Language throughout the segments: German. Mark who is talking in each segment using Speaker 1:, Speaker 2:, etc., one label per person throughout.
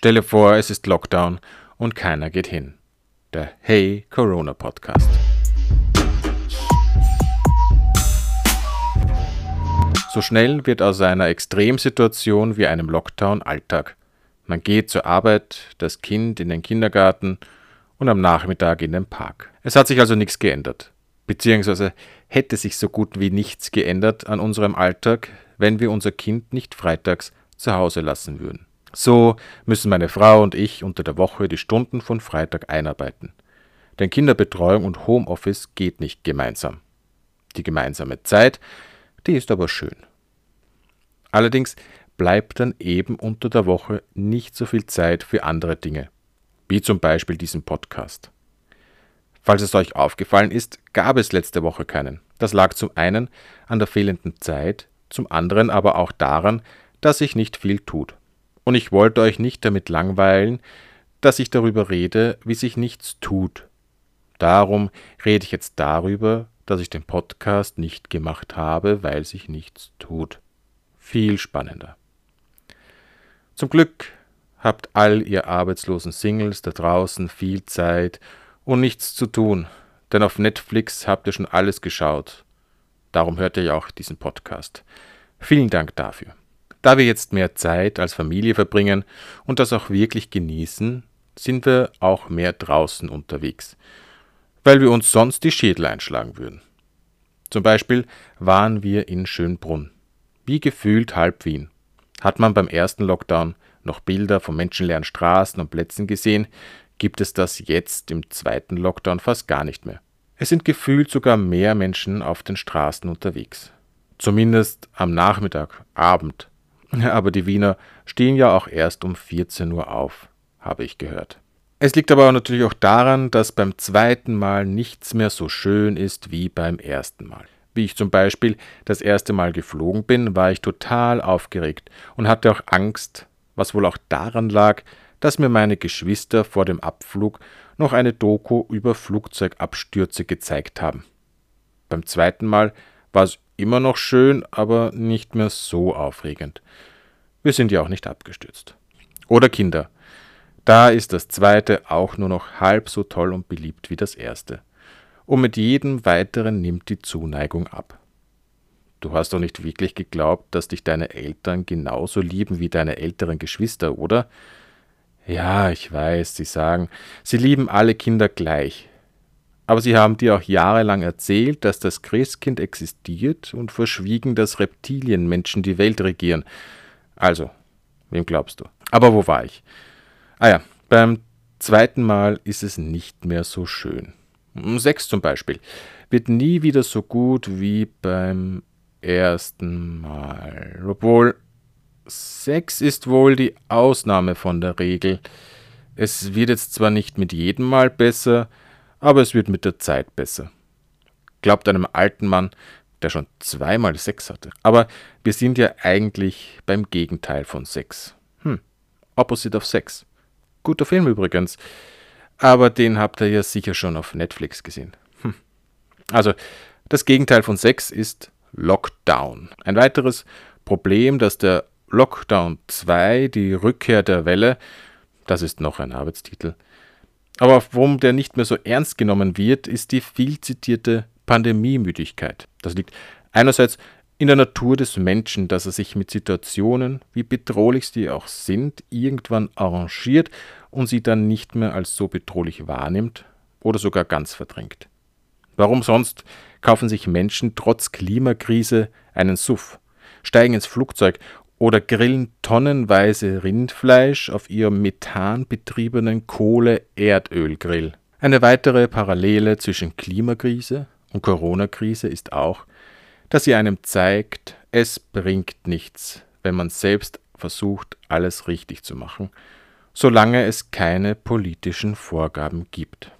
Speaker 1: Stelle vor, es ist Lockdown und keiner geht hin. Der Hey Corona Podcast. So schnell wird aus einer Extremsituation wie einem Lockdown Alltag. Man geht zur Arbeit, das Kind in den Kindergarten und am Nachmittag in den Park. Es hat sich also nichts geändert. Beziehungsweise hätte sich so gut wie nichts geändert an unserem Alltag, wenn wir unser Kind nicht freitags zu Hause lassen würden. So müssen meine Frau und ich unter der Woche die Stunden von Freitag einarbeiten. Denn Kinderbetreuung und Homeoffice geht nicht gemeinsam. Die gemeinsame Zeit die ist aber schön. Allerdings bleibt dann eben unter der Woche nicht so viel Zeit für andere Dinge, wie zum Beispiel diesen Podcast. Falls es euch aufgefallen ist, gab es letzte Woche keinen. Das lag zum einen an der fehlenden Zeit, zum anderen aber auch daran, dass sich nicht viel tut. Und ich wollte euch nicht damit langweilen, dass ich darüber rede, wie sich nichts tut. Darum rede ich jetzt darüber, dass ich den Podcast nicht gemacht habe, weil sich nichts tut. Viel spannender. Zum Glück habt all ihr arbeitslosen Singles da draußen viel Zeit und nichts zu tun, denn auf Netflix habt ihr schon alles geschaut. Darum hört ihr ja auch diesen Podcast. Vielen Dank dafür. Da wir jetzt mehr Zeit als Familie verbringen und das auch wirklich genießen, sind wir auch mehr draußen unterwegs weil wir uns sonst die Schädel einschlagen würden. Zum Beispiel waren wir in Schönbrunn. Wie gefühlt halb Wien. Hat man beim ersten Lockdown noch Bilder von menschenleeren Straßen und Plätzen gesehen, gibt es das jetzt im zweiten Lockdown fast gar nicht mehr. Es sind gefühlt sogar mehr Menschen auf den Straßen unterwegs. Zumindest am Nachmittag, Abend. Aber die Wiener stehen ja auch erst um 14 Uhr auf, habe ich gehört. Es liegt aber natürlich auch daran, dass beim zweiten Mal nichts mehr so schön ist wie beim ersten Mal. Wie ich zum Beispiel das erste Mal geflogen bin, war ich total aufgeregt und hatte auch Angst, was wohl auch daran lag, dass mir meine Geschwister vor dem Abflug noch eine Doku über Flugzeugabstürze gezeigt haben. Beim zweiten Mal war es immer noch schön, aber nicht mehr so aufregend. Wir sind ja auch nicht abgestürzt. Oder Kinder. Da ist das zweite auch nur noch halb so toll und beliebt wie das erste. Und mit jedem weiteren nimmt die Zuneigung ab. Du hast doch nicht wirklich geglaubt, dass dich deine Eltern genauso lieben wie deine älteren Geschwister, oder? Ja, ich weiß, sie sagen, sie lieben alle Kinder gleich. Aber sie haben dir auch jahrelang erzählt, dass das Christkind existiert und verschwiegen, dass Reptilienmenschen die Welt regieren. Also, wem glaubst du? Aber wo war ich? Ah ja, beim zweiten Mal ist es nicht mehr so schön. Sex zum Beispiel wird nie wieder so gut wie beim ersten Mal. Obwohl Sex ist wohl die Ausnahme von der Regel. Es wird jetzt zwar nicht mit jedem Mal besser, aber es wird mit der Zeit besser. Glaubt einem alten Mann, der schon zweimal Sex hatte. Aber wir sind ja eigentlich beim Gegenteil von Sex. Hm, Opposite of Sex. Guter Film übrigens. Aber den habt ihr ja sicher schon auf Netflix gesehen. Hm. Also, das Gegenteil von Sex ist Lockdown. Ein weiteres Problem, dass der Lockdown 2, die Rückkehr der Welle, das ist noch ein Arbeitstitel. Aber warum der nicht mehr so ernst genommen wird, ist die viel zitierte Pandemiemüdigkeit. Das liegt einerseits in der Natur des Menschen, dass er sich mit Situationen, wie bedrohlich sie auch sind, irgendwann arrangiert und sie dann nicht mehr als so bedrohlich wahrnimmt oder sogar ganz verdrängt. Warum sonst kaufen sich Menschen trotz Klimakrise einen Suff, steigen ins Flugzeug oder grillen tonnenweise Rindfleisch auf ihrem methanbetriebenen Kohle-Erdölgrill? Eine weitere Parallele zwischen Klimakrise und Corona-Krise ist auch, dass sie einem zeigt, es bringt nichts, wenn man selbst versucht, alles richtig zu machen, solange es keine politischen Vorgaben gibt.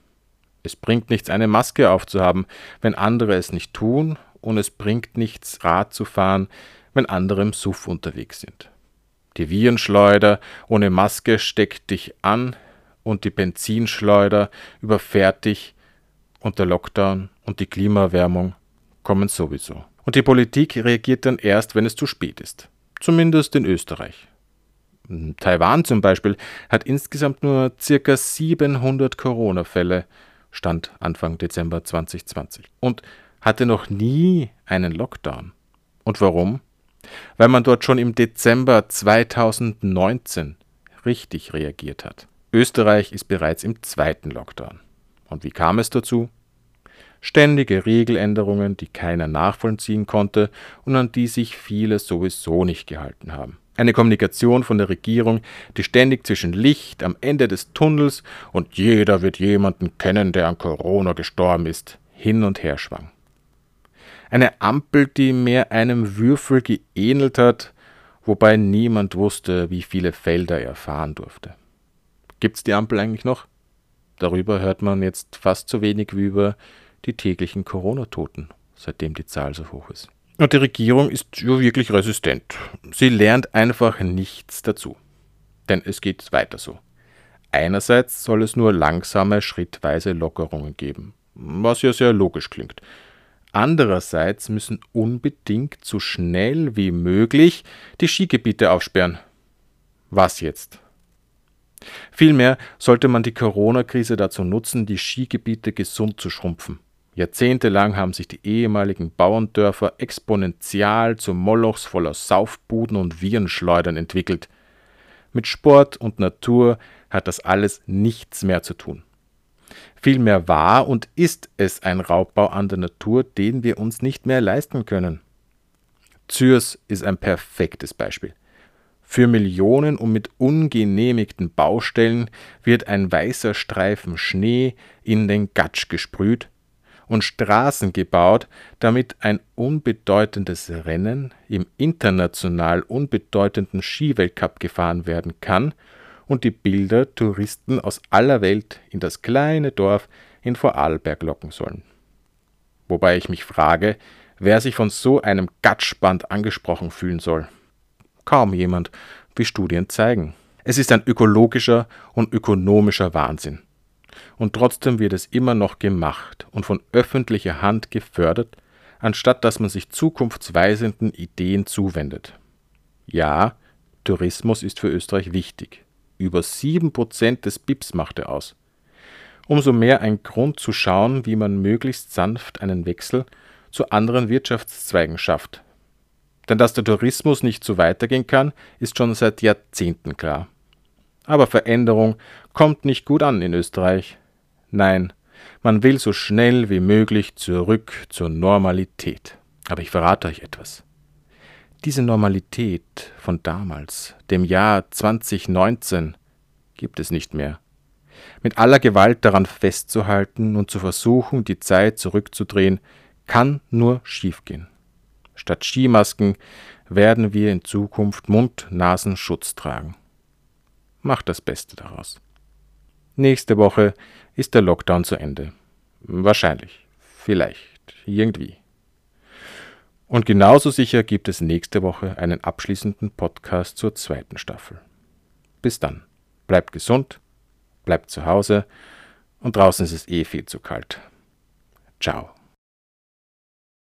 Speaker 1: Es bringt nichts, eine Maske aufzuhaben, wenn andere es nicht tun, und es bringt nichts, Rad zu fahren, wenn andere im Suff unterwegs sind. Die Virenschleuder ohne Maske steckt dich an und die Benzinschleuder überfährt dich und der Lockdown und die Klimaerwärmung kommen sowieso. Und die Politik reagiert dann erst, wenn es zu spät ist. Zumindest in Österreich. Taiwan zum Beispiel hat insgesamt nur ca. 700 Corona-Fälle, Stand Anfang Dezember 2020, und hatte noch nie einen Lockdown. Und warum? Weil man dort schon im Dezember 2019 richtig reagiert hat. Österreich ist bereits im zweiten Lockdown. Und wie kam es dazu? Ständige Regeländerungen, die keiner nachvollziehen konnte und an die sich viele sowieso nicht gehalten haben. Eine Kommunikation von der Regierung, die ständig zwischen Licht am Ende des Tunnels und jeder wird jemanden kennen, der an Corona gestorben ist, hin und her schwang. Eine Ampel, die mehr einem Würfel geähnelt hat, wobei niemand wusste, wie viele Felder er fahren durfte. Gibt's die Ampel eigentlich noch? Darüber hört man jetzt fast so wenig wie über die täglichen Corona-Toten, seitdem die Zahl so hoch ist. Und die Regierung ist ja wirklich resistent. Sie lernt einfach nichts dazu. Denn es geht weiter so. Einerseits soll es nur langsame, schrittweise Lockerungen geben, was ja sehr logisch klingt. Andererseits müssen unbedingt so schnell wie möglich die Skigebiete aufsperren. Was jetzt? Vielmehr sollte man die Corona-Krise dazu nutzen, die Skigebiete gesund zu schrumpfen. Jahrzehntelang haben sich die ehemaligen Bauerndörfer exponentiell zu Molochs voller Saufbuden und Virenschleudern entwickelt. Mit Sport und Natur hat das alles nichts mehr zu tun. Vielmehr war und ist es ein Raubbau an der Natur, den wir uns nicht mehr leisten können. Zürs ist ein perfektes Beispiel. Für Millionen und mit ungenehmigten Baustellen wird ein weißer Streifen Schnee in den Gatsch gesprüht und Straßen gebaut, damit ein unbedeutendes Rennen im international unbedeutenden Skiweltcup gefahren werden kann und die Bilder Touristen aus aller Welt in das kleine Dorf in Vorarlberg locken sollen. Wobei ich mich frage, wer sich von so einem Gatschband angesprochen fühlen soll. Kaum jemand, wie Studien zeigen. Es ist ein ökologischer und ökonomischer Wahnsinn. Und trotzdem wird es immer noch gemacht und von öffentlicher Hand gefördert, anstatt dass man sich zukunftsweisenden Ideen zuwendet. Ja, Tourismus ist für Österreich wichtig. Über 7% des BIPs macht er aus. Umso mehr ein Grund zu schauen, wie man möglichst sanft einen Wechsel zu anderen Wirtschaftszweigen schafft, denn dass der Tourismus nicht so weitergehen kann, ist schon seit Jahrzehnten klar. Aber Veränderung kommt nicht gut an in Österreich. Nein, man will so schnell wie möglich zurück zur Normalität. Aber ich verrate euch etwas. Diese Normalität von damals, dem Jahr 2019, gibt es nicht mehr. Mit aller Gewalt daran festzuhalten und zu versuchen, die Zeit zurückzudrehen, kann nur schiefgehen. Statt Skimasken werden wir in Zukunft Mund-Nasen-Schutz tragen. Macht das Beste daraus. Nächste Woche ist der Lockdown zu Ende. Wahrscheinlich. Vielleicht. Irgendwie. Und genauso sicher gibt es nächste Woche einen abschließenden Podcast zur zweiten Staffel. Bis dann. Bleibt gesund, bleibt zu Hause und draußen ist es eh viel zu kalt. Ciao.